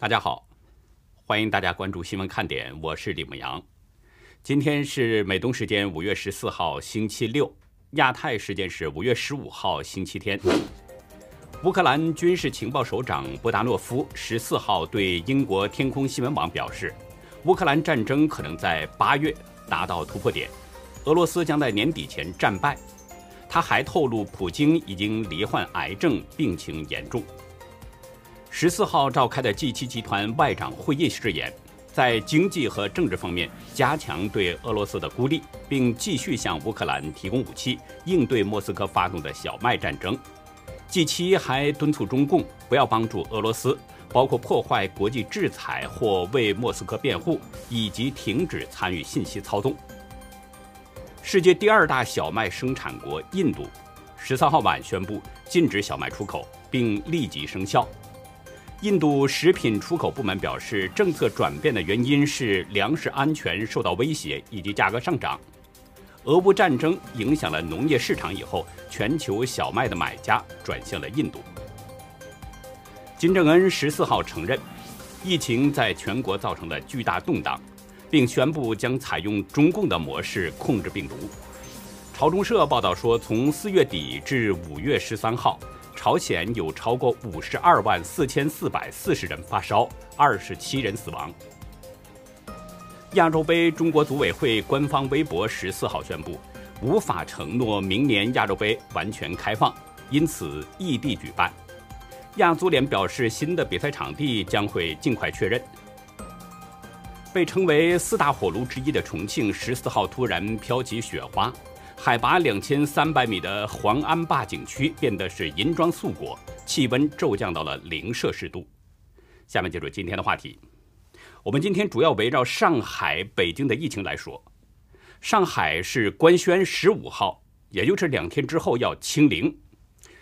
大家好，欢迎大家关注新闻看点，我是李牧阳。今天是美东时间五月十四号星期六，亚太时间是五月十五号星期天。乌克兰军事情报首长波达诺夫十四号对英国天空新闻网表示，乌克兰战争可能在八月达到突破点，俄罗斯将在年底前战败。他还透露，普京已经罹患癌症，病情严重。十四号召开的 G7 集团外长会议誓言，在经济和政治方面加强对俄罗斯的孤立，并继续向乌克兰提供武器，应对莫斯科发动的小麦战争。G7 还敦促中共不要帮助俄罗斯，包括破坏国际制裁或为莫斯科辩护，以及停止参与信息操纵。世界第二大小麦生产国印度，十三号晚宣布禁止小麦出口，并立即生效。印度食品出口部门表示，政策转变的原因是粮食安全受到威胁以及价格上涨。俄乌战争影响了农业市场以后，全球小麦的买家转向了印度。金正恩十四号承认，疫情在全国造成了巨大动荡，并宣布将采用中共的模式控制病毒。朝中社报道说，从四月底至五月十三号，朝鲜有超过五十二万四千四百四十人发烧，二十七人死亡。亚洲杯中国组委会官方微博十四号宣布，无法承诺明年亚洲杯完全开放，因此异地举办。亚足联表示，新的比赛场地将会尽快确认。被称为四大火炉之一的重庆，十四号突然飘起雪花，海拔两千三百米的黄安坝景区变得是银装素裹，气温骤降到了零摄氏度。下面进入今天的话题。我们今天主要围绕上海、北京的疫情来说。上海是官宣十五号，也就是两天之后要清零，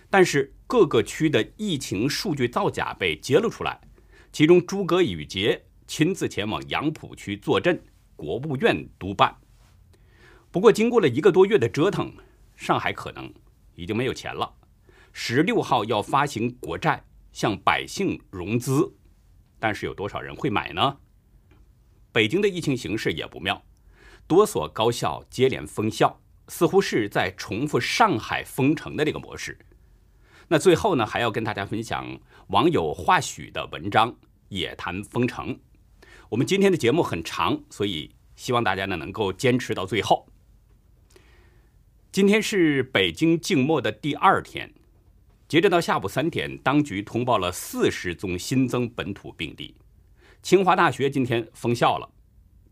但是各个区的疫情数据造假被揭露出来。其中，诸葛宇杰亲自前往杨浦区坐镇，国务院督办。不过，经过了一个多月的折腾，上海可能已经没有钱了。十六号要发行国债，向百姓融资，但是有多少人会买呢？北京的疫情形势也不妙，多所高校接连封校，似乎是在重复上海封城的这个模式。那最后呢，还要跟大家分享网友华许的文章，也谈封城。我们今天的节目很长，所以希望大家呢能够坚持到最后。今天是北京静默的第二天，截止到下午三点，当局通报了四十宗新增本土病例。清华大学今天封校了，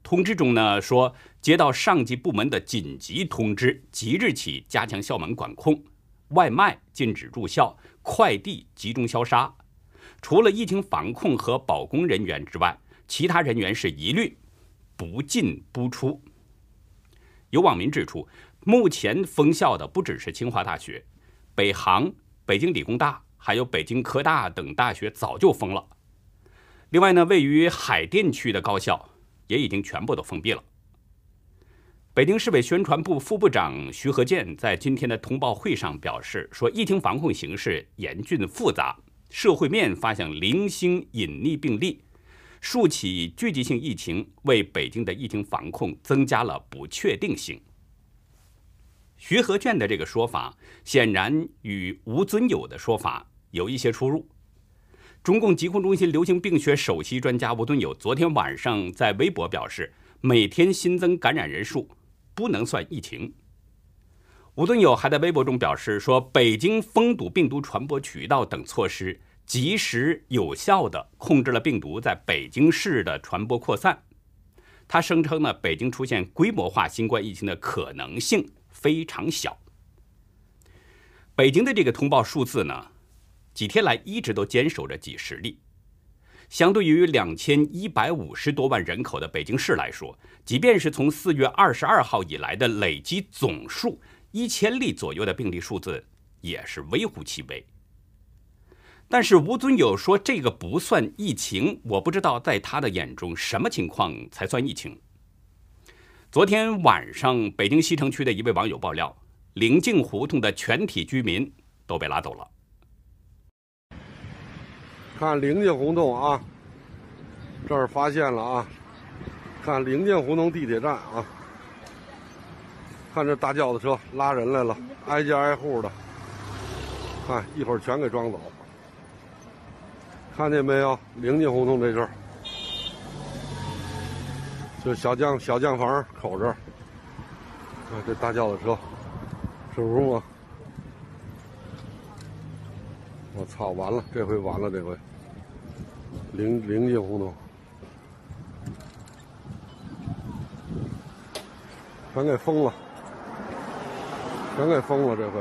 通知中呢说，接到上级部门的紧急通知，即日起加强校门管控，外卖禁止入校，快递集中消杀。除了疫情防控和保工人员之外，其他人员是一律不进不出。有网民指出，目前封校的不只是清华大学，北航、北京理工大，还有北京科大等大学早就封了。另外呢，位于海淀区的高校也已经全部都封闭了。北京市委宣传部副部长徐和建在今天的通报会上表示说，疫情防控形势严峻复杂，社会面发现零星隐匿病例，数起聚集性疫情为北京的疫情防控增加了不确定性。徐和卷的这个说法显然与吴尊友的说法有一些出入。中共疾控中心流行病学首席专家吴尊友昨天晚上在微博表示，每天新增感染人数不能算疫情。吴尊友还在微博中表示说，北京封堵病毒传播渠道等措施，及时有效地控制了病毒在北京市的传播扩散。他声称呢，北京出现规模化新冠疫情的可能性非常小。北京的这个通报数字呢？几天来一直都坚守着几十例，相对于两千一百五十多万人口的北京市来说，即便是从四月二十二号以来的累计总数一千例左右的病例数字，也是微乎其微。但是吴尊友说这个不算疫情，我不知道在他的眼中什么情况才算疫情。昨天晚上，北京西城区的一位网友爆料，灵境胡同的全体居民都被拉走了。看灵界胡同啊，这儿发现了啊！看灵境胡同地铁站啊，看这大轿子车拉人来了，挨家挨户的，看一会儿全给装走。看见没有？灵境胡同这阵儿，就小酱小酱房口这儿，看这大轿子车，是不是吗？我操！完了，这回完了，这回灵灵境胡同。全给封了，全给封了，这回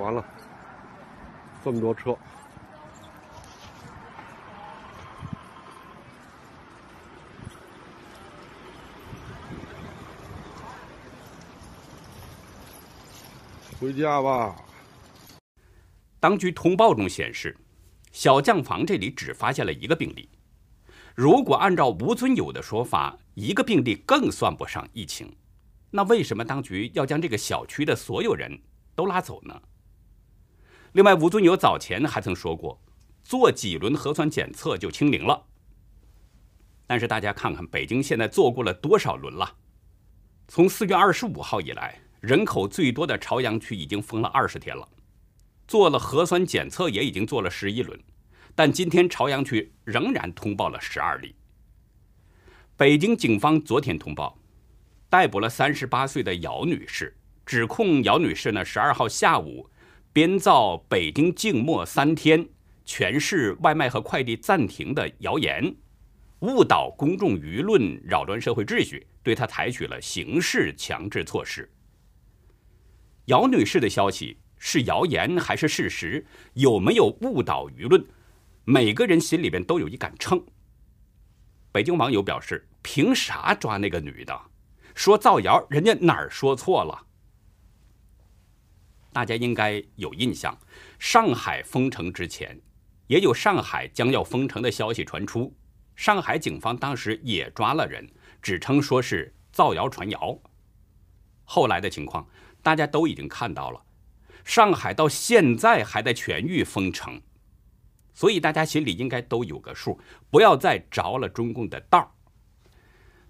完了，这么多车，回家吧。当局通报中显示，小将房这里只发现了一个病例。如果按照吴尊友的说法，一个病例更算不上疫情，那为什么当局要将这个小区的所有人都拉走呢？另外，吴尊友早前还曾说过，做几轮核酸检测就清零了。但是大家看看北京现在做过了多少轮了？从四月二十五号以来，人口最多的朝阳区已经封了二十天了，做了核酸检测也已经做了十一轮，但今天朝阳区仍然通报了十二例。北京警方昨天通报，逮捕了三十八岁的姚女士，指控姚女士呢十二号下午编造北京静默三天，全市外卖和快递暂停的谣言，误导公众舆论，扰乱社会秩序，对她采取了刑事强制措施。姚女士的消息是谣言还是事实？有没有误导舆论？每个人心里边都有一杆秤。北京网友表示。凭啥抓那个女的？说造谣，人家哪儿说错了？大家应该有印象，上海封城之前，也有上海将要封城的消息传出。上海警方当时也抓了人，只称说是造谣传谣。后来的情况，大家都已经看到了。上海到现在还在全域封城，所以大家心里应该都有个数，不要再着了中共的道。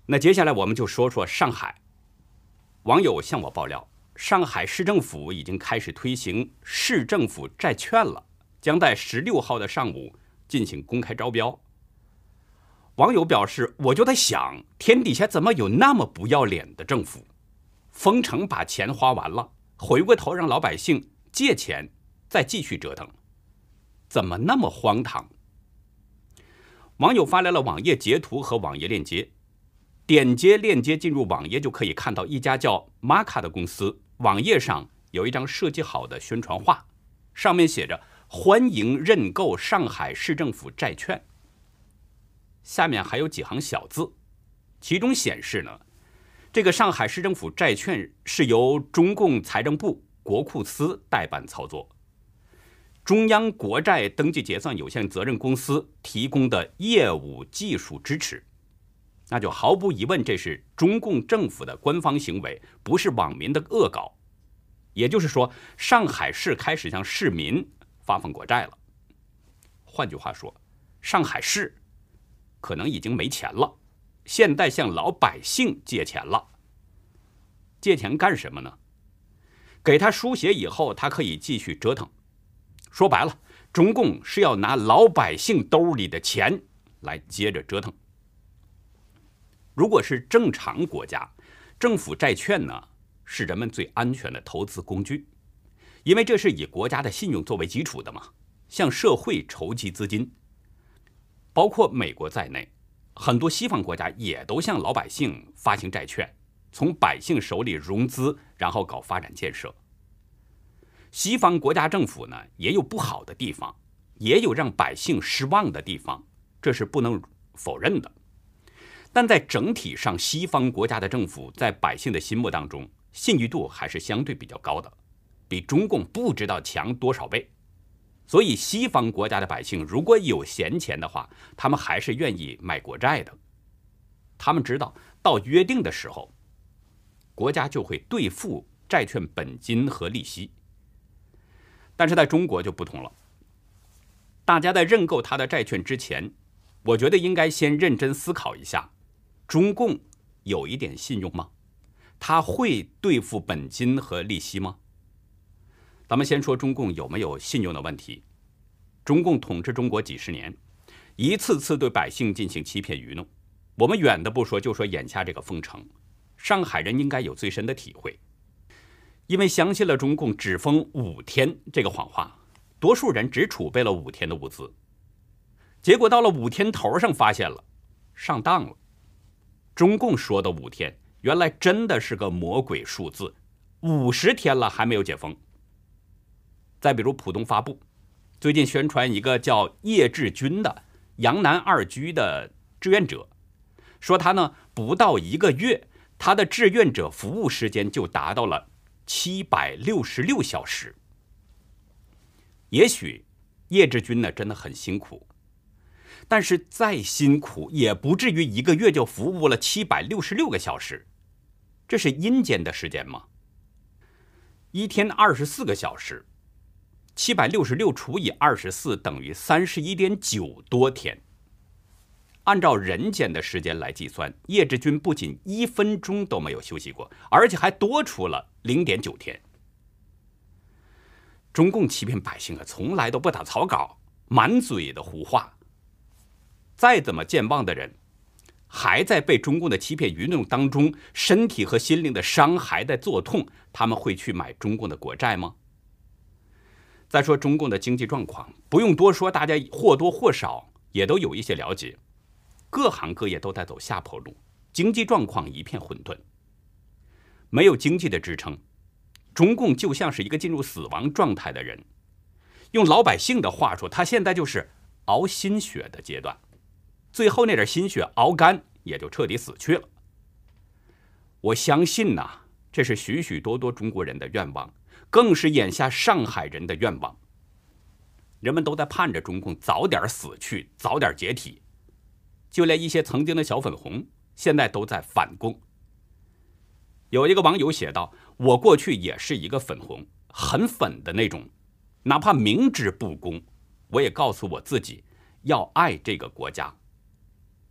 那接下来我们就说说上海。网友向我爆料，上海市政府已经开始推行市政府债券了，将在十六号的上午进行公开招标。网友表示，我就在想，天底下怎么有那么不要脸的政府？封城把钱花完了，回过头让老百姓借钱再继续折腾，怎么那么荒唐？网友发来了网页截图和网页链接。点击链接进入网页，就可以看到一家叫玛卡的公司。网页上有一张设计好的宣传画，上面写着“欢迎认购上海市政府债券”。下面还有几行小字，其中显示呢，这个上海市政府债券是由中共财政部、国库司代办操作，中央国债登记结算有限责任公司提供的业务技术支持。那就毫无疑问，这是中共政府的官方行为，不是网民的恶搞。也就是说，上海市开始向市民发放国债了。换句话说，上海市可能已经没钱了，现在向老百姓借钱了。借钱干什么呢？给他输血以后，他可以继续折腾。说白了，中共是要拿老百姓兜里的钱来接着折腾。如果是正常国家，政府债券呢是人们最安全的投资工具，因为这是以国家的信用作为基础的嘛，向社会筹集资金。包括美国在内，很多西方国家也都向老百姓发行债券，从百姓手里融资，然后搞发展建设。西方国家政府呢也有不好的地方，也有让百姓失望的地方，这是不能否认的。但在整体上，西方国家的政府在百姓的心目当中信誉度还是相对比较高的，比中共不知道强多少倍。所以，西方国家的百姓如果有闲钱的话，他们还是愿意买国债的。他们知道到约定的时候，国家就会兑付债券本金和利息。但是在中国就不同了，大家在认购他的债券之前，我觉得应该先认真思考一下：中共有一点信用吗？他会兑付本金和利息吗？咱们先说中共有没有信用的问题。中共统治中国几十年，一次次对百姓进行欺骗愚弄。我们远的不说，就说眼下这个封城，上海人应该有最深的体会。因为相信了中共只封五天这个谎话，多数人只储备了五天的物资。结果到了五天头上，发现了上当了。中共说的五天，原来真的是个魔鬼数字，五十天了还没有解封。再比如浦东发布，最近宣传一个叫叶志军的杨南二居的志愿者，说他呢不到一个月，他的志愿者服务时间就达到了七百六十六小时。也许叶志军呢真的很辛苦。但是再辛苦也不至于一个月就服务了七百六十六个小时，这是阴间的时间吗？一天二十四个小时，七百六十六除以二十四等于三十一点九多天。按照人间的时间来计算，叶志军不仅一分钟都没有休息过，而且还多出了零点九天。中共欺骗百姓啊，从来都不打草稿，满嘴的胡话。再怎么健忘的人，还在被中共的欺骗愚弄当中，身体和心灵的伤还在作痛，他们会去买中共的国债吗？再说中共的经济状况，不用多说，大家或多或少也都有一些了解，各行各业都在走下坡路，经济状况一片混沌，没有经济的支撑，中共就像是一个进入死亡状态的人，用老百姓的话说，他现在就是熬心血的阶段。最后那点心血熬干，也就彻底死去了。我相信呐，这是许许多多中国人的愿望，更是眼下上海人的愿望。人们都在盼着中共早点死去，早点解体。就连一些曾经的小粉红，现在都在反攻。有一个网友写道：“我过去也是一个粉红，很粉的那种，哪怕明知不公，我也告诉我自己要爱这个国家。”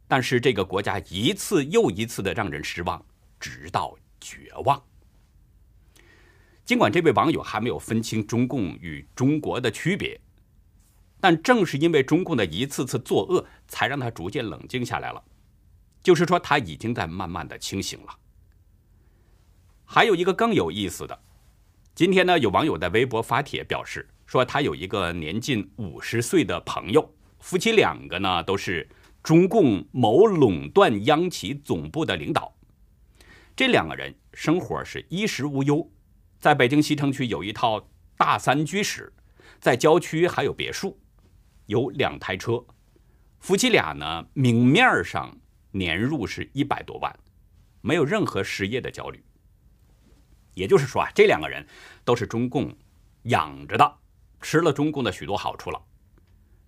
但是这个国家一次又一次的让人失望，直到绝望。尽管这位网友还没有分清中共与中国的区别，但正是因为中共的一次次作恶，才让他逐渐冷静下来了。就是说，他已经在慢慢的清醒了。还有一个更有意思的，今天呢，有网友在微博发帖表示说，他有一个年近五十岁的朋友，夫妻两个呢都是。中共某垄断央企总部的领导，这两个人生活是衣食无忧，在北京西城区有一套大三居室，在郊区还有别墅，有两台车，夫妻俩呢明面上年入是一百多万，没有任何失业的焦虑。也就是说啊，这两个人都是中共养着的，吃了中共的许多好处了。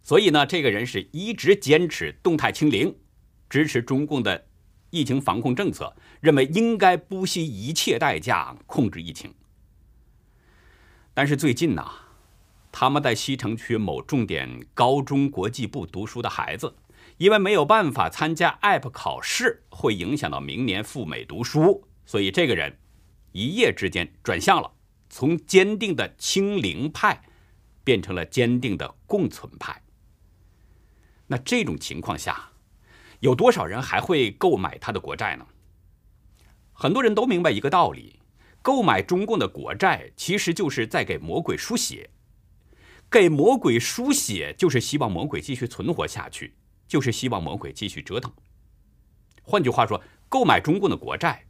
所以呢，这个人是一直坚持动态清零，支持中共的疫情防控政策，认为应该不惜一切代价控制疫情。但是最近呢，他们在西城区某重点高中国际部读书的孩子，因为没有办法参加 app 考试，会影响到明年赴美读书，所以这个人一夜之间转向了，从坚定的清零派变成了坚定的共存派。那这种情况下，有多少人还会购买他的国债呢？很多人都明白一个道理：购买中共的国债，其实就是在给魔鬼输血。给魔鬼输血，就是希望魔鬼继续存活下去，就是希望魔鬼继续折腾。换句话说，购买中共的国债，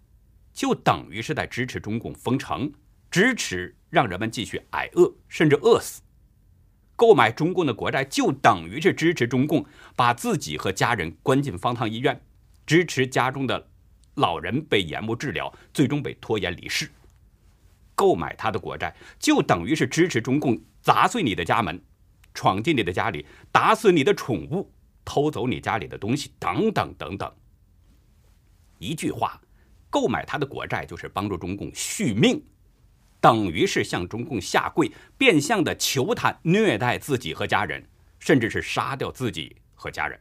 就等于是在支持中共封城，支持让人们继续挨饿，甚至饿死。购买中共的国债，就等于是支持中共把自己和家人关进方舱医院，支持家中的老人被延误治疗，最终被拖延离世。购买他的国债，就等于是支持中共砸碎你的家门，闯进你的家里，打死你的宠物，偷走你家里的东西，等等等等。一句话，购买他的国债就是帮助中共续命。等于是向中共下跪，变相的求他虐待自己和家人，甚至是杀掉自己和家人。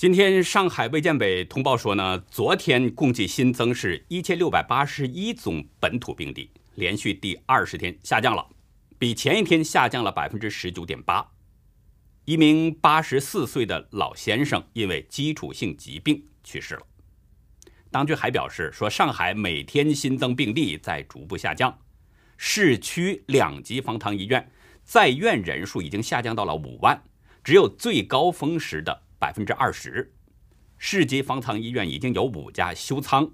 今天上海卫健委通报说呢，昨天共计新增是一千六百八十一宗本土病例，连续第二十天下降了，比前一天下降了百分之十九点八。一名八十四岁的老先生因为基础性疾病去世了。当局还表示说，上海每天新增病例在逐步下降，市区两级方舱医院在院人数已经下降到了五万，只有最高峰时的。百分之二十，市级方舱医院已经有五家休舱，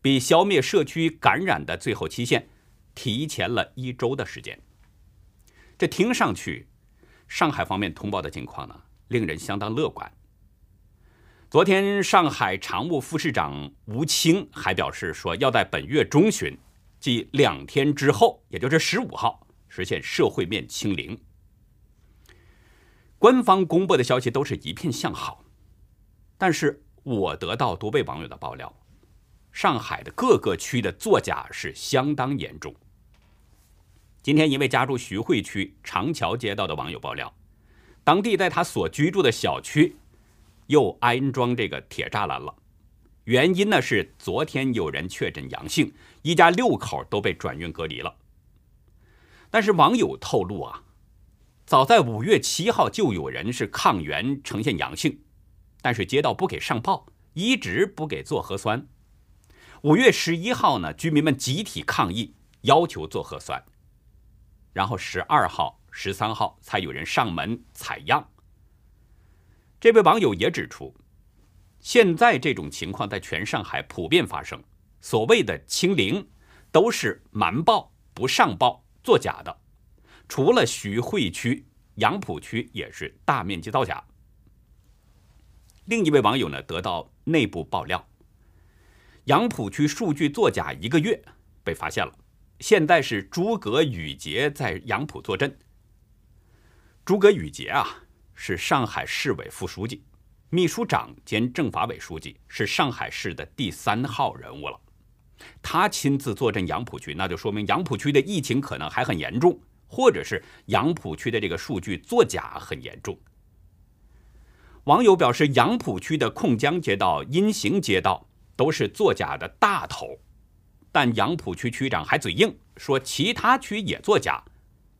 比消灭社区感染的最后期限提前了一周的时间。这听上去，上海方面通报的情况呢，令人相当乐观。昨天，上海常务副市长吴清还表示说，要在本月中旬，即两天之后，也就是十五号，实现社会面清零。官方公布的消息都是一片向好，但是我得到多位网友的爆料，上海的各个区的作假是相当严重。今天，一位家住徐汇区长桥街道的网友爆料，当地在他所居住的小区又安装这个铁栅栏了，原因呢是昨天有人确诊阳性，一家六口都被转运隔离了。但是网友透露啊。早在五月七号就有人是抗原呈现阳性，但是街道不给上报，一直不给做核酸。五月十一号呢，居民们集体抗议，要求做核酸。然后十二号、十三号才有人上门采样。这位网友也指出，现在这种情况在全上海普遍发生，所谓的清零都是瞒报、不上报、作假的。除了徐汇区、杨浦区也是大面积造假。另一位网友呢得到内部爆料，杨浦区数据作假一个月被发现了，现在是诸葛宇杰在杨浦坐镇。诸葛宇杰啊是上海市委副书记、秘书长兼政法委书记，是上海市的第三号人物了。他亲自坐镇杨浦区，那就说明杨浦区的疫情可能还很严重。或者是杨浦区的这个数据作假很严重。网友表示，杨浦区的控江街道、阴行街道都是作假的大头，但杨浦区区长还嘴硬，说其他区也作假，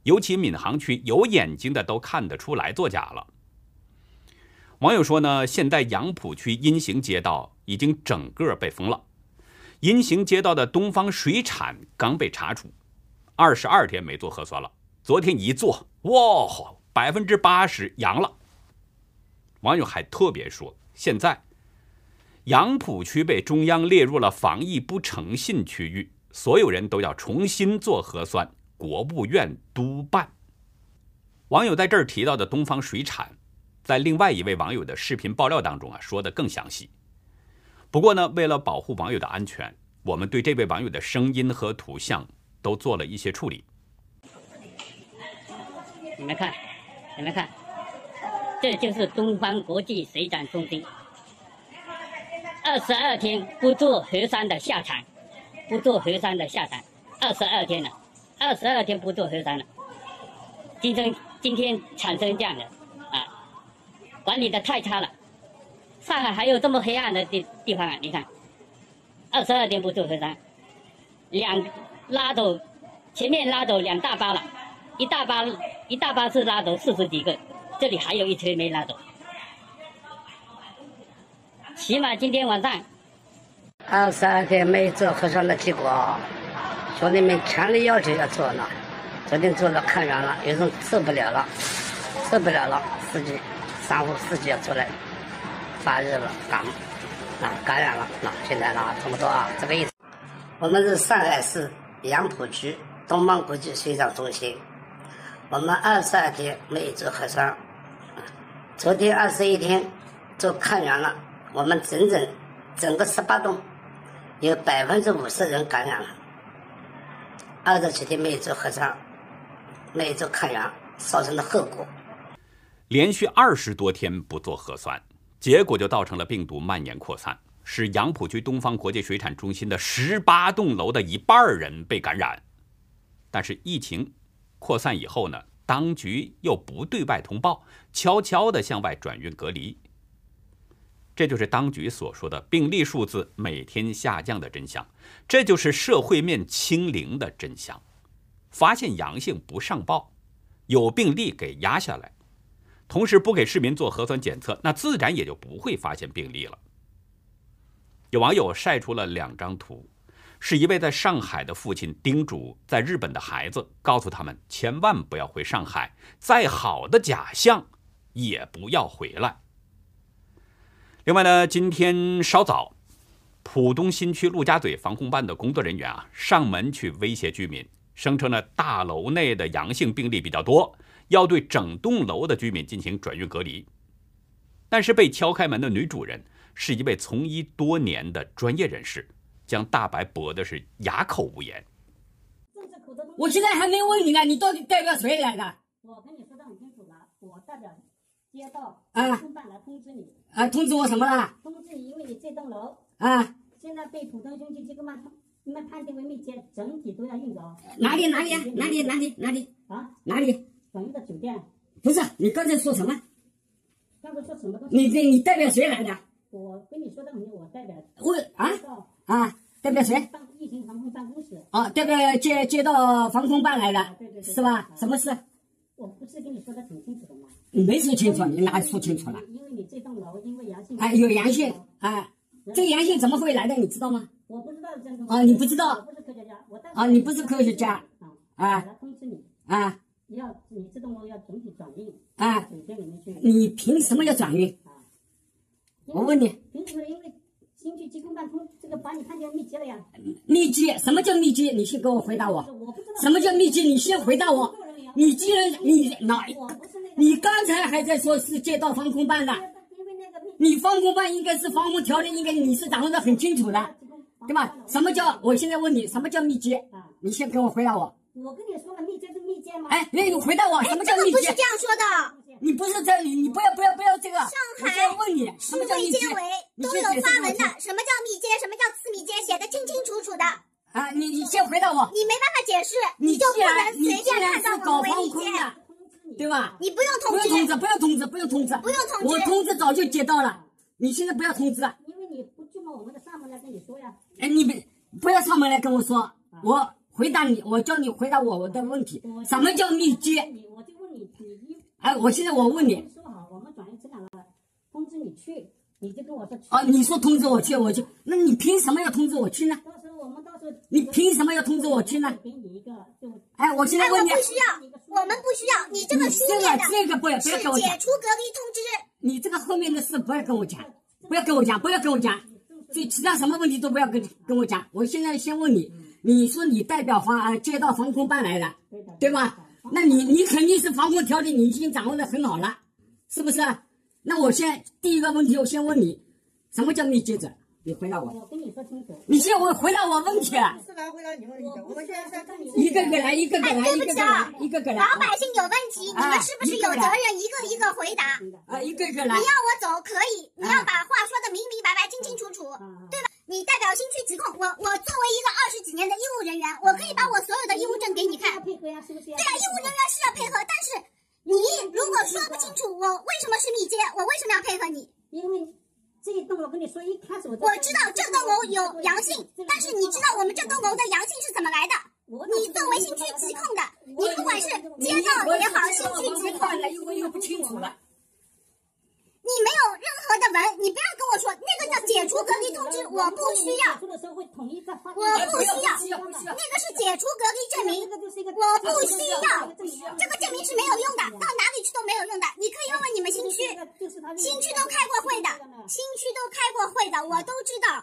尤其闵行区有眼睛的都看得出来作假了。网友说呢，现在杨浦区阴行街道已经整个被封了，阴行街道的东方水产刚被查处，二十二天没做核酸了。昨天一做，哇，百分之八十阳了。网友还特别说，现在杨浦区被中央列入了防疫不诚信区域，所有人都要重新做核酸，国务院督办。网友在这儿提到的东方水产，在另外一位网友的视频爆料当中啊，说的更详细。不过呢，为了保护网友的安全，我们对这位网友的声音和图像都做了一些处理。你们看，你们看，这就是东方国际水产中心。二十二天不做核酸的下场，不做核酸的下场，二十二天了，二十二天不做核酸了。今天今天产生这样的啊，管理的太差了。上海还有这么黑暗的地地方啊？你看，二十二天不做核酸，两拉走，前面拉走两大包了。一大包一大巴是拉走四十几个，这里还有一车没拉走。起码今天晚上二十二天没做核酸的结果，兄弟们强烈要求要做了。昨天做了看完了，有人受不了了，受不了了，司机商务司机要出来发热了，感啊感染了，那现在呢这么多啊，这个意思。我们是上海市杨浦区东方国际水产中心。我们二十二天没有做核酸，昨天二十一天做抗原了。我们整整整个十八栋有百分之五十人感染了。二十几天没有做核酸，没有做抗原，造成的后果。连续二十多天不做核酸，结果就造成了病毒蔓延扩散，使杨浦区东方国际水产中心的十八栋楼的一半人被感染。但是疫情。扩散以后呢，当局又不对外通报，悄悄地向外转运隔离。这就是当局所说的病例数字每天下降的真相，这就是社会面清零的真相。发现阳性不上报，有病例给压下来，同时不给市民做核酸检测，那自然也就不会发现病例了。有网友晒出了两张图，是一位在上海的父亲叮嘱在日本的孩子，告诉他们千万不要回上海，再好的假象也不要回来。另外呢，今天稍早，浦东新区陆家嘴防控办的工作人员啊，上门去威胁居民，声称呢大楼内的阳性病例比较多，要对整栋楼的居民进行转运隔离。但是被敲开门的女主人。是一位从医多年的专业人士，将大白驳的是哑口无言。我现在还没问你呢，你到底代表谁来的？我跟你说的很清楚了，我代表街道啊公办来通知你，啊，通知我什么了？通知你，因为你这栋楼啊，现在被浦东新区机构办你们判定为密接，整体都要运走。哪里哪里啊？哪里哪里哪里啊？哪里？转运到酒店。不是，你刚才说什么？刚才说什么东西？你你你代表谁来的？我跟你说的很清楚，我代表我啊街道啊，代表谁？办疫情防控办公室。哦，代表街街道防控办来的，是吧？什么事？我不是跟你说的挺清楚的吗？你没说清楚，你哪里说清楚了？因为你这栋楼因为阳性。啊，有阳性哎，这个阳性怎么会来的？你知道吗？我不知道这啊你不知道我不是科学家，我啊你不是科学家啊啊来通知你，啊你要你这栋楼要整体转运啊，酒店里面去。你凭什么要转运？我问你，凭什么？因为新区疾控办通密接了呀。密集什么叫密集？你先给我回答我。我不知道什么叫密集？你先回答我。你既然你哪？我不是那个。你刚才还在说是街道防空办的，因为那个你防空办应该是防空条例，应该你是掌握的很清楚的，对吧？什么叫？我现在问你，什么叫密集？你先给我回答我。我跟你说了，密接是密接吗？哎，那你回答我，什么叫密集不是这？样说的。你不是在你，你不要不要不要这个。上海问你，什市么叫密集卫健委？都有发文的，什么叫密接，什么叫次密接，写的清清楚楚的。啊！你你先回答我。你没办法解释，你就不能随便看到我们为密接。防控的，对吧？你不用通知，用通知，不用通知，不用通知，不用通知我通知早就接到了，你现在不要通知。因为你不就嘛我们的上门来跟你说呀。哎，你别不要上门来跟我说，我回答你，我叫你回答我我的问题。什么叫密接？你我就问你，哎，我现在我问你，说好，我们转运质量了，通知你去，你就跟我说去。哦，你说通知我去，我去，那你凭什么要通知我去呢？到时候我们到时候你凭什么要通知我去呢？给你一个就哎，我现在问你，不需要，我们不需要，你这个书这个面的这个不要不是要跟我讲，解除隔离通知。你这个后面的事不要跟我讲，不要跟我讲，不要跟我讲，这其他什么问题都不要跟跟我讲。我现在先问你，你说你代表防啊街道防控办来的，对吧？那你你肯定是防控条例你已经掌握的很好了，是不是？那我先第一个问题，我先问你，什么叫密接者？你回答我。我跟你说清楚。你先我回答我问题，是来回答你问题。我们现在在一个个来，一个个哎，来，对不起一个个来啊，，一个个来。老百姓有问题，你们是不是有责啊任一个一个回答？啊，一个个来你。要我走可以，你要把话说的明明白白、清清楚楚，对吧？你代表新区疾控，我我作为一个二十几年的医务人员，我可以把我所有的医务证给你看。要配合呀，是不是？对啊，医务人员是要配合，但是你如果说不清楚我为什么是密接，我为什么要配合你？因为这一栋楼跟你说，一开始我我知道这栋楼有阳性，但是你知道我们这栋楼的阳性是怎么来的？你作为新区疾控的，你不管是街道也好，新区疾控，了，又又不清楚了。你没有任何的文，你不要跟我说那个叫解除隔离通知，我不需要。我不需要，那个是解除隔离证明，我不需要，这个证明是没有用的，到哪里去都没有用的。你可以问问你们新区，新区都开过会的，新区都开过会的，我都知道？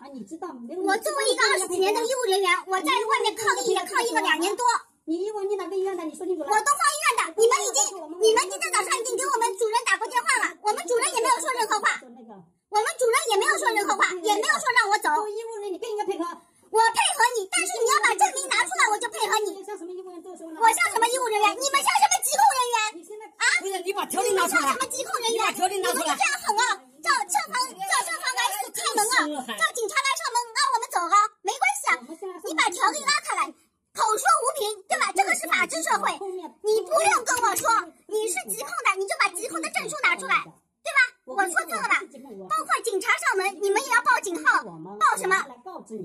我作为一个二十几年的医务人员，我在外面抗疫也抗疫了两年多，你因为你哪个医院的？你说清楚了。我东方医院的，你们已经，你们今天早上已经给我们主任打过电话了，我们主任也没有说任何话，我们主任也没有说任何话，也没有说让我走，医务人员，你更应该配合你，但是你要把证明拿出来，我就配合你。你像什么医务人员做什么呢？我像什么医务人员？你们像什么疾控人员？你现在啊？不是，你把条例拿出来你们像什么。疾控人员？你把条例拿出来你们就这样狠啊！叫消防叫消防来开门啊！叫警察来上门让我们走啊！没关系啊，你把条例拉开来，口说无凭，对吧？这个是法治社会，你不用跟我说你是疾控的，你就把疾控的证书拿出来，对吧？我我说错了吧？包括警察上门，你们也要报警号，报什么？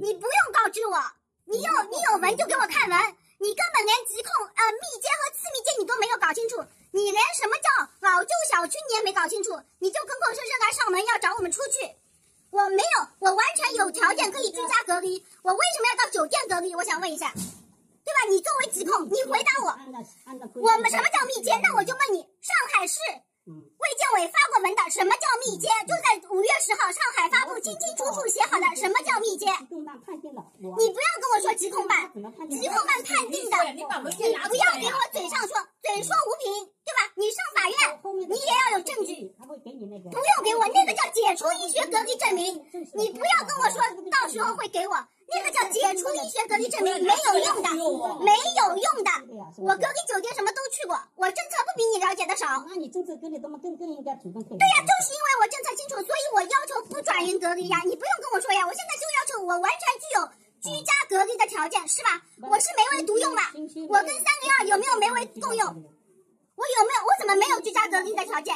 你不用告知我，你有你有文就给我看文，你根本连疾控呃密接和次密接你都没有搞清楚，你连什么叫老旧小区你也没搞清楚，你就口口声声来上门要找我们出去，我没有，我完全有条件可以居家隔离，我为什么要到酒店隔离？我想问一下，对吧？你作为疾控，你回答我，我们什么叫密接？那我就问你，上海市。卫健委发过文的，什么叫密接？就在五月十号，上海发布清清楚楚写好的，什么叫密接？你不要跟我说疾控办，疾控办判定的，你不要给我嘴上说，嘴说无凭，对吧？你上法院，你也要有证据，不用给我那个叫解除医学隔离证明，你不要跟我说到时候会给我。那个叫解除医学隔离证明没有用的，没有用的。我隔离酒店什么都去过，我政策不比你了解的少。那你政策隔离，更更更应该主动配合。对呀，就是因为我政策清楚，所以我要求不转你不用跟我说呀，我现在就要求我完全具有居家隔离的条件，是吧？我是梅威独用吧？我跟三零二有没有梅威共用？我有没有？我怎么没有居家隔离的条件？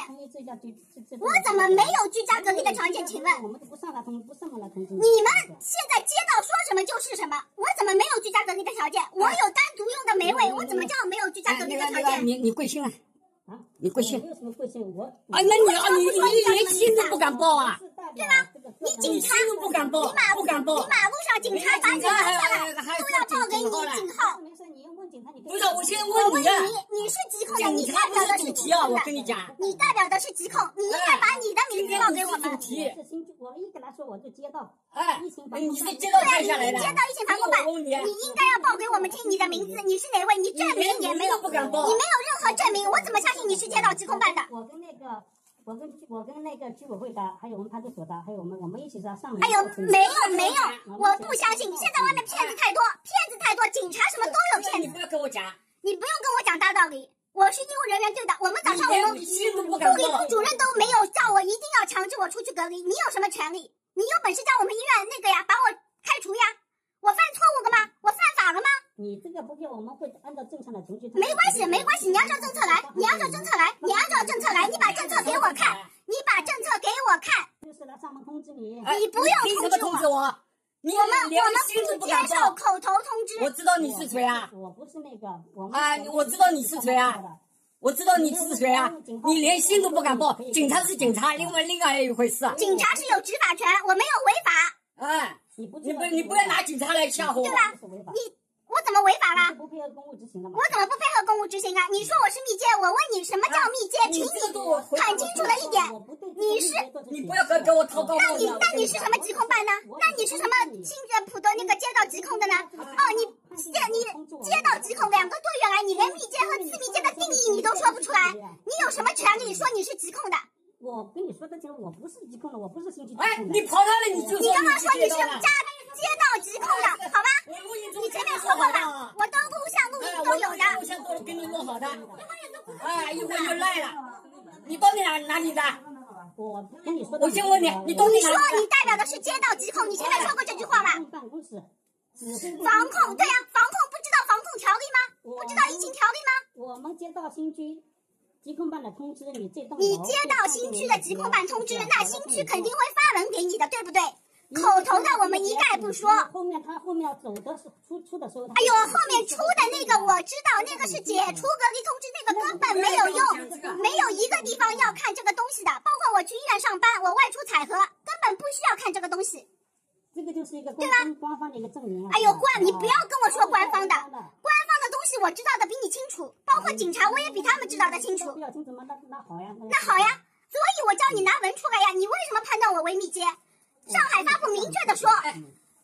我怎么没有居家隔离的条件？请问？你们现在街道说什么就是什么，我怎么没有居家隔离的条件？我有单独用的梅威，我怎么叫没有居家隔离的条件？你你贵姓啊？啊，你贵姓？没有什么贵姓，我啊，那你啊，你你连姓都不敢报啊？对吗？你警察都不敢报，你马不敢报。你马路上警察把你拦下来都要报给你警号。不是，我先问你，你是疾控的，你代表的是疾控的，我跟你讲，你代表的是疾控，你应该把你的名字报给我们。主题，我一跟他说，我就接到，哎，疫情防控办，对呀，你接到疫情防控办，你应该要报给我们听你的名字，你是哪位？你证明也没有，你没有任何证明，我怎么相信你是街道疾控办的？我跟那个。我跟我跟那个居委会的，还有我们派出所的，还有我们我们一起在上门。还有没有没有？我不相信，现在外面骗子太多，骗子太多，警察什么都有骗子。你不要跟我讲，你不用跟我讲大道理。我是医务人员对的，我们早上我们护理部主任都没有叫我一定要强制我出去隔离，你有什么权利？你有本事叫我们医院那个呀，把我开除呀？我犯错误了吗？我犯法了吗？你这个不给我们会按照正常的程序。没关系，没关系，你按照政策来，你按照政策来，你按照政策来，你把政策给我看，你把政策给我看。就是来上门通知你。你不用通知我。我们我们不接受口头通知。我知道你是谁啊？我不是那个我。啊，我知道你是谁啊？我知道你是谁啊？你连信都不敢报，警察是警察，另外另外一回事啊。警察是有执法权，我没有违法。哎。你不，你不，你不要拿警察来吓唬我，对吧？你我怎么违法了？不配合公务执行了吗？我怎么不配合公务执行啊？你说我是密接，我问你什么叫密接？请你很清楚的一点，你是你不要跟跟我掏高那你那你是什么疾控办呢？那你是什么新的普的那个街道疾控的呢？哦，你街你街道疾控两个多月来，你连密接和次密接的定义你都说不出来，你有什么权利说你是疾控的？我跟你说的清楚，我不是疾控的，我不是新区。哎，你跑哪了，你就你刚刚说你是家街道疾控的，好吧？你前面说过了，我都录像录音都有的。录像都给你录好的。哎，一会儿就来了。你到底哪哪里的？我跟你说，我先问你，你到底哪？你说你代表的是街道疾控，你前面说过这句话吗？办公室。防控，对呀，防控不知道防控条例吗？不知道疫情条例吗？我们街道新区。疾控办的通知，你这栋你接到新区的疾控办通知，那新区肯定会发文给你的，对不对？口头的我们一概不说。后面他后面走的是出出的时候。哎呦，后面出的那个我知道，那个是解除隔离通知，那个根本没有用，没有一个地方要看这个东西的。包括我去医院上班，我外出采核，根本不需要看这个东西。这个就是一个官官方的一个证明。哎呦，官，你不要跟我说官方的，西我知道的比你清楚，包括警察，我也比他们知道的清楚。那那好呀。那好呀，所以我叫你拿文出来呀。你为什么判断我为密接？上海发布明确的说，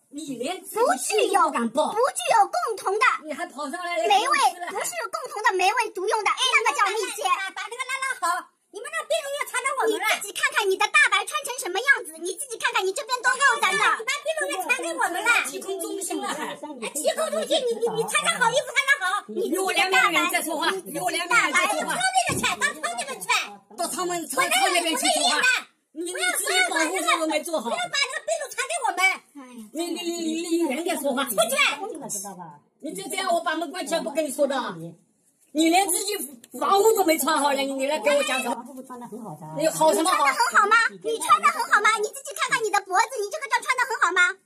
你连不具有不具有共同的，你还跑上来霉味不是共同的霉味独用的，那个叫密接。把那个拉拉好。你们那病人要传到我们了，你自己看看你的大白穿成什么样子，你自己看看你这边多够的呢。你把病人要传给我们了，提供中心你你你穿上好衣服，穿上好，你我两个人在说话，你我两个人在说话。到那个去，到厂里面去，到厂门厂厂里面去说话。你你自己保护好，我没做好。不要把那个病人传给我们。你你你你你远点说话，出去。你就这样，我把门关起来，不跟你说的。你连自己防护都没穿好呢，你来给我讲什么？防护穿的很好噻。你好什么好？很好吗？你穿的很好吗？你自己看看你的脖子，你这个叫穿的很好吗？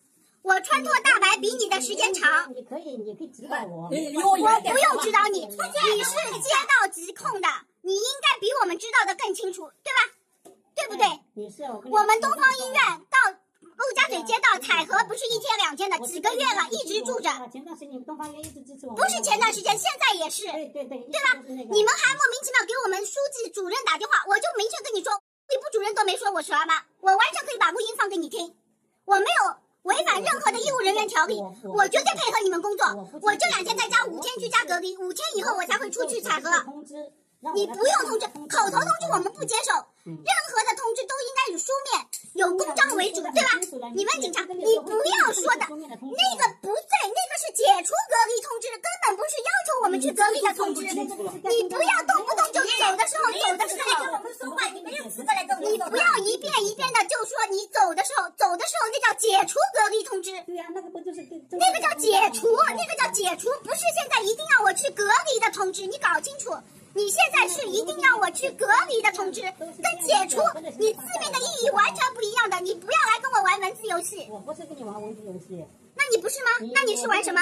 我穿脱大白比你的时间长。你可以，你可以指导我。我不用指导你，你是街道疾控的，你应该比我们知道的更清楚，对吧？对不对？你是我们东方医院到。陆家嘴街道采荷不是一天两天的，几个月了，一直住着。前段时间你们东方医院一直支持我。不是前段时间，现在也是。对对对，对吧？你们还莫名其妙给我们书记主任打电话，我就明确跟你说，卫部主任都没说我是儿妈，我完全可以把录音放给你听。我没有违反任何的医务人员条例，我绝对配合你们工作。我这两天在家五天居家隔离，五天以后我才会出去采核。你不用通知，口头通知我们不接受，任何的通知都应该以书面、有公章为主，对吧？你问警察，你不要说的，那个不对，那个是解除隔离通知，根本不是要求我们去隔离的通知。你不要动不动就走的时候，走的时候你没有资格来跟我你不要一遍一遍的就说你走的时候，走的时候那叫解除隔离通知。对呀，那个不就是那个叫解除，那个叫解除，不是现在一定要我去隔离的通知，你搞清楚。你现在是一定要我去隔离的通知，跟解除你字面的意义完全不一样的。你不要来跟我玩文字游戏。我不是跟你玩文字游戏。那你不是吗？那你是玩什么？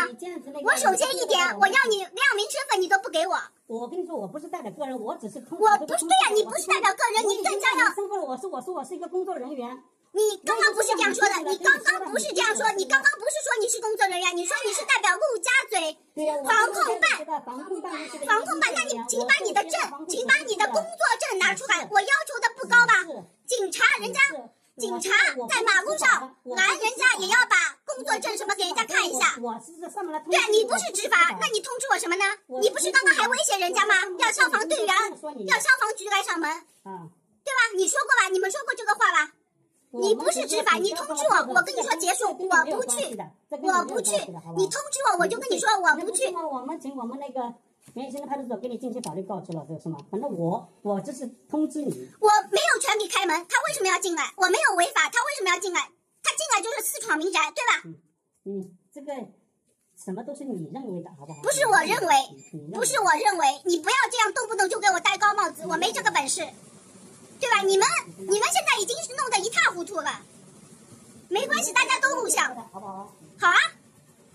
我首先一点，我要你亮明身份，你都不给我。我跟你说，我不是代表个人，我只是我不是对呀，你不是代表个人，你更加要身份。我是我说我是一个工作人员。你刚刚不是这样说的，你刚刚不是这样说，你刚刚不是说你是工作人员，你说你是代表陆家嘴防控办，防控办，那你请把你的证，请把你的工作证拿出来，我要求的不高吧？警察，人家警察在马路上拦人家也要把工作证什么给人家看一下。对，你不是执法，那你通知我什么呢？你不是刚刚还威胁人家吗？要消防队员，要消防局来上门，对吧？你说过吧？你们说过这个话吧？你不是执法，你通知我，我跟你说结束，我不去，我不去。你通知我，我就跟你说我不去。我们请我们那个原先的派出所给你进行法律告知了，这个是吗？反正我我这是通知你。我没有权利开门，他为什么要进来？我没有违法，他为什么要进来？他进来就是私闯民宅，对吧？嗯，这个什么都是你认为的，好不好？不是我认为，不是我认为，你不要这样动不动就给我戴高帽子，我没这个本事。对吧？你们你们现在已经是弄得一塌糊涂了，没关系，大家都录像，好不好？好啊，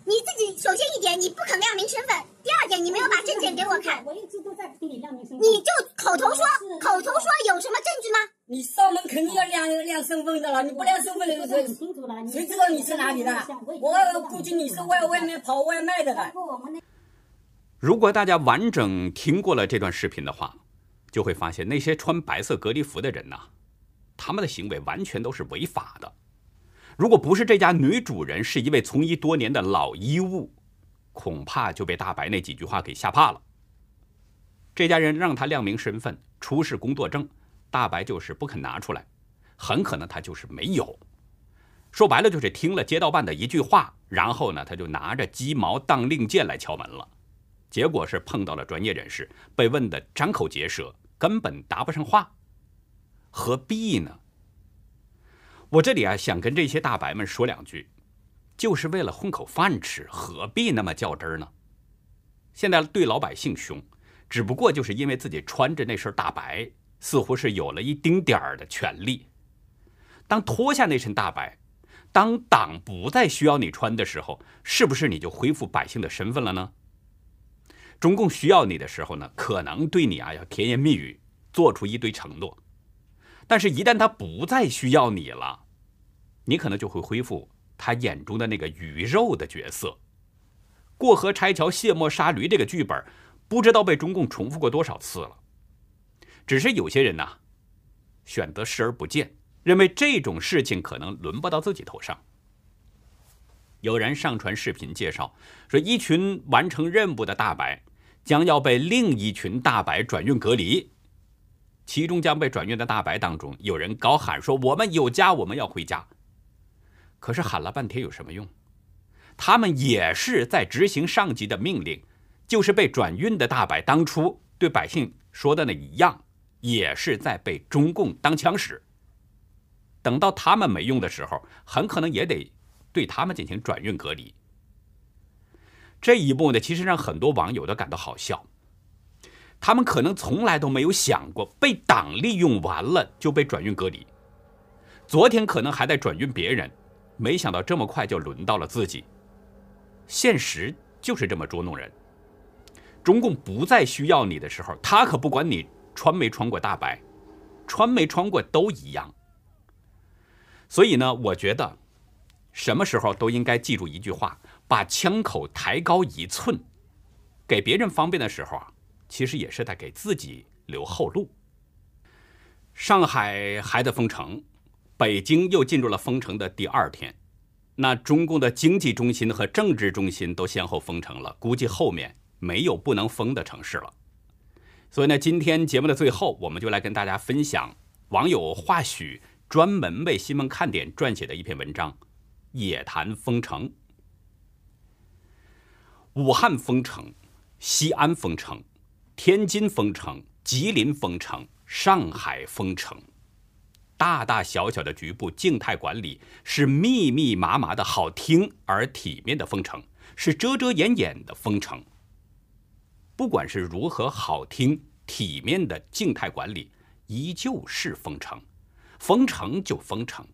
你自己首先一点，你不肯亮明身份；第二点，你没有把证件给我看。我一直都在给你亮明身份。你就口头说，口头说有什么证据吗？你上门肯定要亮亮身份的了，你不亮身份的人，谁知道你是哪里的？我估计你是外外面跑外卖的了。如果大家完整听过了这段视频的话。就会发现那些穿白色隔离服的人呐，他们的行为完全都是违法的。如果不是这家女主人是一位从医多年的老医务，恐怕就被大白那几句话给吓怕了。这家人让他亮明身份、出示工作证，大白就是不肯拿出来，很可能他就是没有。说白了就是听了街道办的一句话，然后呢他就拿着鸡毛当令箭来敲门了。结果是碰到了专业人士，被问得张口结舌，根本答不上话。何必呢？我这里啊，想跟这些大白们说两句，就是为了混口饭吃，何必那么较真呢？现在对老百姓凶，只不过就是因为自己穿着那身大白，似乎是有了一丁点儿的权利。当脱下那身大白，当党不再需要你穿的时候，是不是你就恢复百姓的身份了呢？中共需要你的时候呢，可能对你啊要甜言蜜语，做出一堆承诺，但是，一旦他不再需要你了，你可能就会恢复他眼中的那个鱼肉的角色。过河拆桥、卸磨杀驴这个剧本，不知道被中共重复过多少次了。只是有些人呐，选择视而不见，认为这种事情可能轮不到自己头上。有人上传视频介绍说，一群完成任务的大白。将要被另一群大白转运隔离，其中将被转运的大白当中，有人高喊说：“我们有家，我们要回家。”可是喊了半天有什么用？他们也是在执行上级的命令，就是被转运的大白当初对百姓说的那一样，也是在被中共当枪使。等到他们没用的时候，很可能也得对他们进行转运隔离。这一幕呢，其实让很多网友都感到好笑。他们可能从来都没有想过被党利用完了就被转运隔离。昨天可能还在转运别人，没想到这么快就轮到了自己。现实就是这么捉弄人。中共不再需要你的时候，他可不管你穿没穿过大白，穿没穿过都一样。所以呢，我觉得什么时候都应该记住一句话：把枪口抬高一寸，给别人方便的时候啊。其实也是在给自己留后路。上海还在封城，北京又进入了封城的第二天，那中共的经济中心和政治中心都先后封城了，估计后面没有不能封的城市了。所以呢，今天节目的最后，我们就来跟大家分享网友华许专门为新闻看点撰写的一篇文章：野谈封城，武汉封城，西安封城。天津封城，吉林封城，上海封城，大大小小的局部静态管理是密密麻麻的好听而体面的封城，是遮遮掩掩的封城。不管是如何好听体面的静态管理，依旧是封城。封城就封城，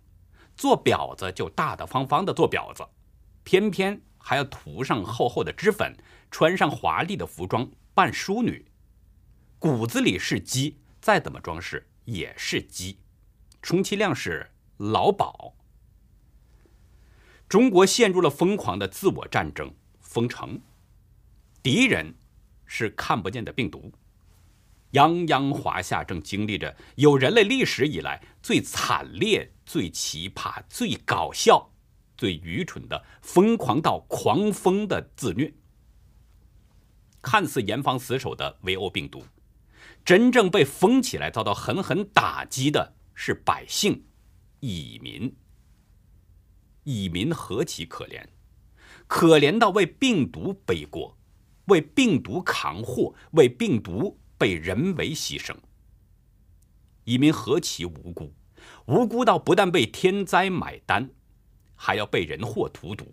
做婊子就大大方方的做婊子，偏偏还要涂上厚厚的脂粉，穿上华丽的服装扮淑女。骨子里是鸡，再怎么装饰也是鸡，充其量是劳保。中国陷入了疯狂的自我战争，封城，敌人是看不见的病毒。泱泱华夏正经历着有人类历史以来最惨烈、最奇葩、最搞笑、最愚蠢的疯狂到狂疯的自虐。看似严防死守的围殴病毒。真正被封起来、遭到狠狠打击的是百姓、蚁民。蚁民何其可怜，可怜到为病毒背锅，为病毒扛祸，为病毒被人为牺牲。蚁民何其无辜，无辜到不但被天灾买单，还要被人祸荼毒。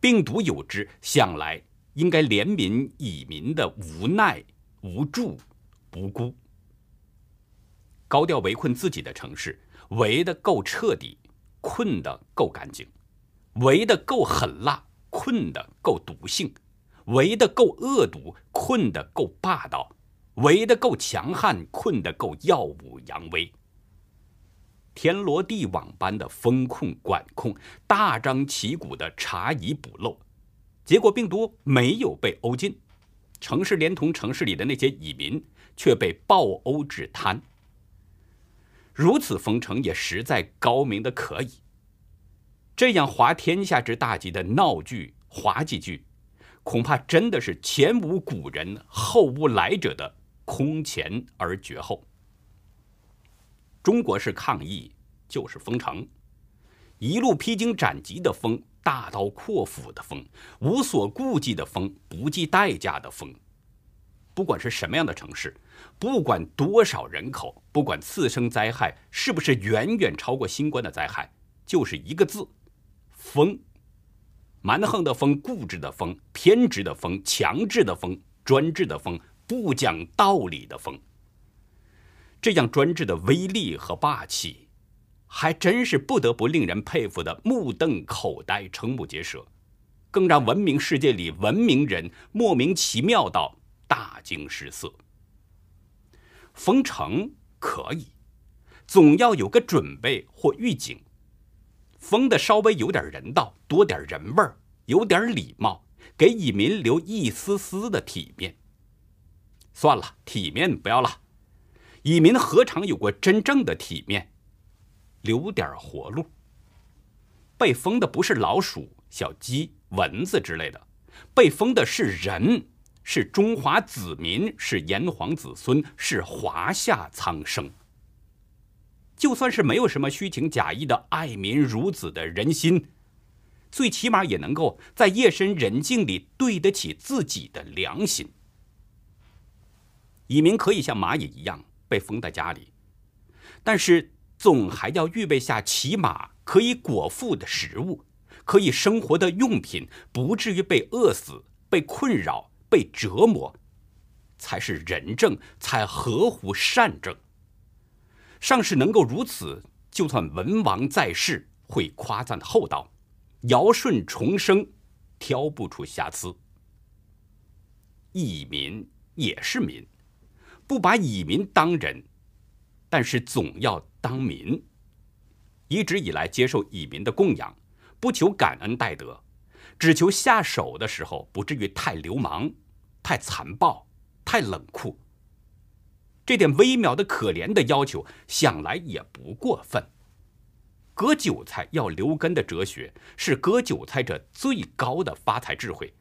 病毒有之，想来应该怜悯蚁民的无奈、无助。无辜，高调围困自己的城市，围得够彻底，困得够干净，围得够狠辣，困得够毒性，围得够恶毒，困得够霸道，围得够强悍，困得够耀武扬威。天罗地网般的风控管控，大张旗鼓的查疑补漏，结果病毒没有被欧进，城市连同城市里的那些蚁民。却被暴殴致瘫。如此封城也实在高明的可以。这样滑天下之大稽的闹剧、滑稽剧，恐怕真的是前无古人后无来者的空前而绝后。中国式抗疫就是封城，一路披荆斩棘的封，大刀阔斧的封，无所顾忌的封，不计代价的封。不管是什么样的城市。不管多少人口，不管次生灾害是不是远远超过新冠的灾害，就是一个字：疯。蛮横的疯，固执的疯，偏执的疯，强制的疯，专制的疯，不讲道理的疯。这样专制的威力和霸气，还真是不得不令人佩服的目瞪口呆、瞠目结舌，更让文明世界里文明人莫名其妙到大惊失色。封城可以，总要有个准备或预警。封的稍微有点人道，多点人味儿，有点礼貌，给蚁民留一丝丝的体面。算了，体面不要了，蚁民何尝有过真正的体面？留点活路。被封的不是老鼠、小鸡、蚊子之类的，被封的是人。是中华子民，是炎黄子孙，是华夏苍生。就算是没有什么虚情假意的爱民如子的人心，最起码也能够在夜深人静里对得起自己的良心。蚁民可以像蚂蚁一样被封在家里，但是总还要预备下起码可以果腹的食物，可以生活的用品，不至于被饿死、被困扰。被折磨，才是仁政，才合乎善政。上士能够如此，就算文王在世，会夸赞厚道；尧舜重生，挑不出瑕疵。蚁民也是民，不把蚁民当人，但是总要当民。一直以来接受蚁民的供养，不求感恩戴德，只求下手的时候不至于太流氓、太残暴、太冷酷。这点微妙的、可怜的要求，想来也不过分。割韭菜要留根的哲学，是割韭菜者最高的发财智慧。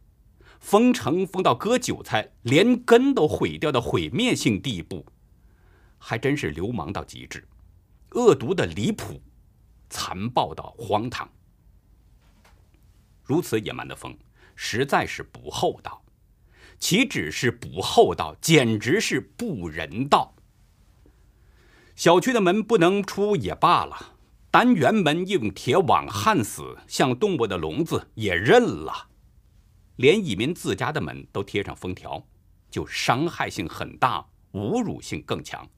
封城封到割韭菜，连根都毁掉的毁灭性地步，还真是流氓到极致，恶毒的离谱，残暴到荒唐。如此野蛮的封，实在是不厚道。岂止是不厚道，简直是不人道。小区的门不能出也罢了，单元门用铁网焊死，像动物的笼子也认了。连蚁民自家的门都贴上封条，就伤害性很大，侮辱性更强。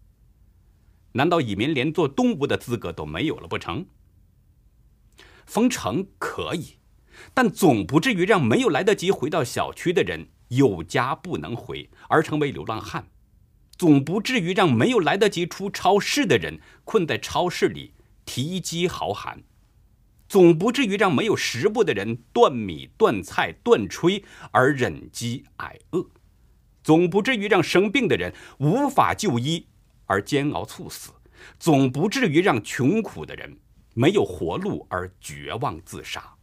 难道蚁民连做动物的资格都没有了不成？封城可以，但总不至于让没有来得及回到小区的人有家不能回，而成为流浪汉；总不至于让没有来得及出超市的人困在超市里啼饥嚎寒。总不至于让没有食布的人断米断菜断炊而忍饥挨饿，总不至于让生病的人无法就医而煎熬猝死，总不至于让穷苦的人没有活路而绝望自杀。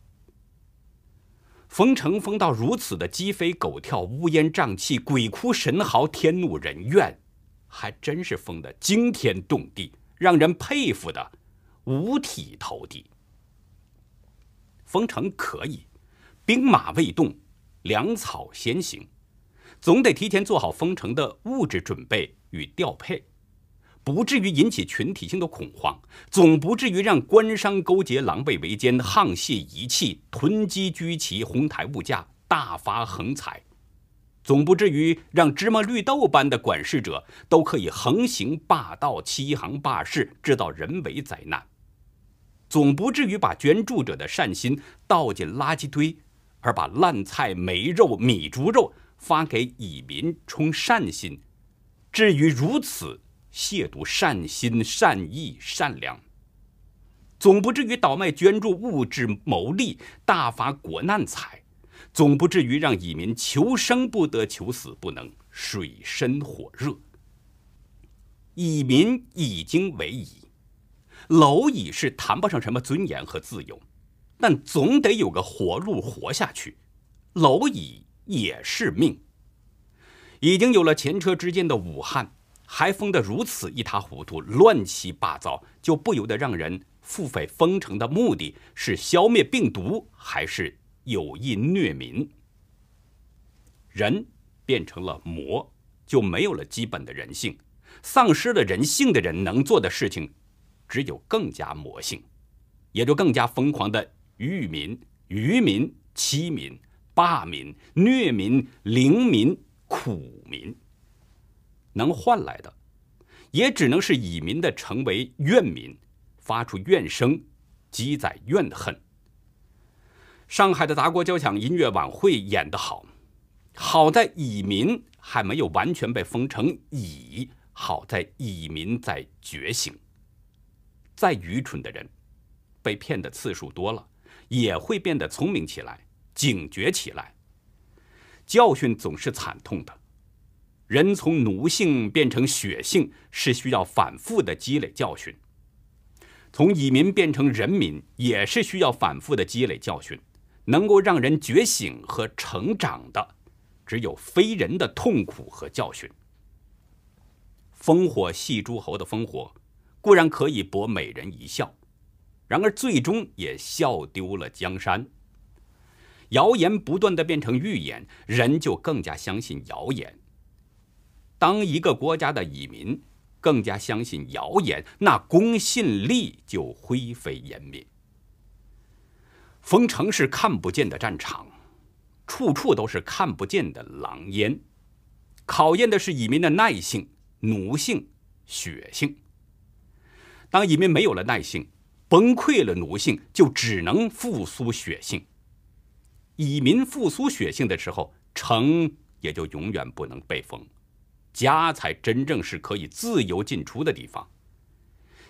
封城封到如此的鸡飞狗跳、乌烟瘴气、鬼哭神嚎、天怒人怨，还真是封的惊天动地，让人佩服的五体投地。封城可以，兵马未动，粮草先行，总得提前做好封城的物质准备与调配，不至于引起群体性的恐慌，总不至于让官商勾结、狼狈为奸、沆瀣一气、囤积居奇、哄抬物价、大发横财，总不至于让芝麻绿豆般的管事者都可以横行霸道、欺行霸市，制造人为灾难。总不至于把捐助者的善心倒进垃圾堆，而把烂菜、霉肉、米猪肉发给蚁民充善心，至于如此亵渎善心、善意、善良。总不至于倒卖捐助物质牟利，大发国难财。总不至于让蚁民求生不得，求死不能，水深火热。蚁民已经为蚁。蝼蚁是谈不上什么尊严和自由，但总得有个活路活下去。蝼蚁也是命。已经有了前车之鉴的武汉，还封得如此一塌糊涂、乱七八糟，就不由得让人腹诽封城的目的是消灭病毒，还是有意虐民？人变成了魔，就没有了基本的人性，丧失了人性的人能做的事情。只有更加魔性，也就更加疯狂的愚民、愚民、欺民、霸民、虐民、凌民、苦民，能换来的，也只能是以民的成为怨民，发出怨声，积攒怨恨。上海的达国交响音乐晚会演得好，好在以民还没有完全被封成蚁，好在以民在觉醒。再愚蠢的人，被骗的次数多了，也会变得聪明起来，警觉起来。教训总是惨痛的，人从奴性变成血性是需要反复的积累教训；从蚁民变成人民也是需要反复的积累教训。能够让人觉醒和成长的，只有非人的痛苦和教训。烽火戏诸侯的烽火。固然可以博美人一笑，然而最终也笑丢了江山。谣言不断的变成预言，人就更加相信谣言。当一个国家的蚁民更加相信谣言，那公信力就灰飞烟灭。封城是看不见的战场，处处都是看不见的狼烟。考验的是蚁民的耐性、奴性、血性。当移民没有了耐性，崩溃了奴性，就只能复苏血性。蚁民复苏血性的时候，城也就永远不能被封，家才真正是可以自由进出的地方。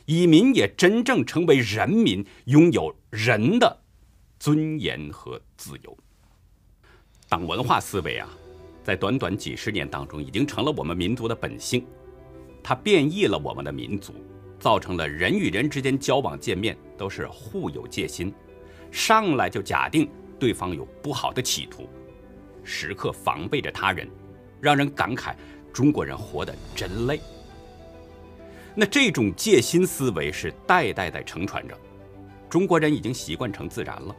蚁民也真正成为人民，拥有人的尊严和自由。党文化思维啊，在短短几十年当中，已经成了我们民族的本性，它变异了我们的民族，造成了人与人之间交往见面都是互有戒心，上来就假定对方有不好的企图，时刻防备着他人，让人感慨中国人活得真累。那这种戒心思维是代代代承传着，中国人已经习惯成自然了，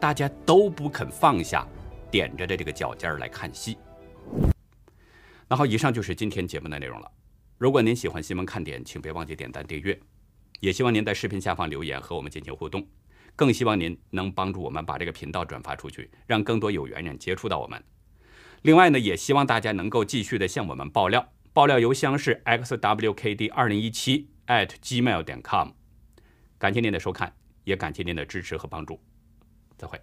大家都不肯放下，踮着的这个脚尖来看戏。那好，以上就是今天节目的内容了。如果您喜欢新闻看点，请别忘记点赞订阅，也希望您在视频下方留言和我们进行互动，更希望您能帮助我们把这个频道转发出去，让更多有缘人接触到我们。另外呢，也希望大家能够继续的向我们爆料。爆料邮箱是 xwkd 二零一七 at gmail 点 com，感谢您的收看，也感谢您的支持和帮助，再会。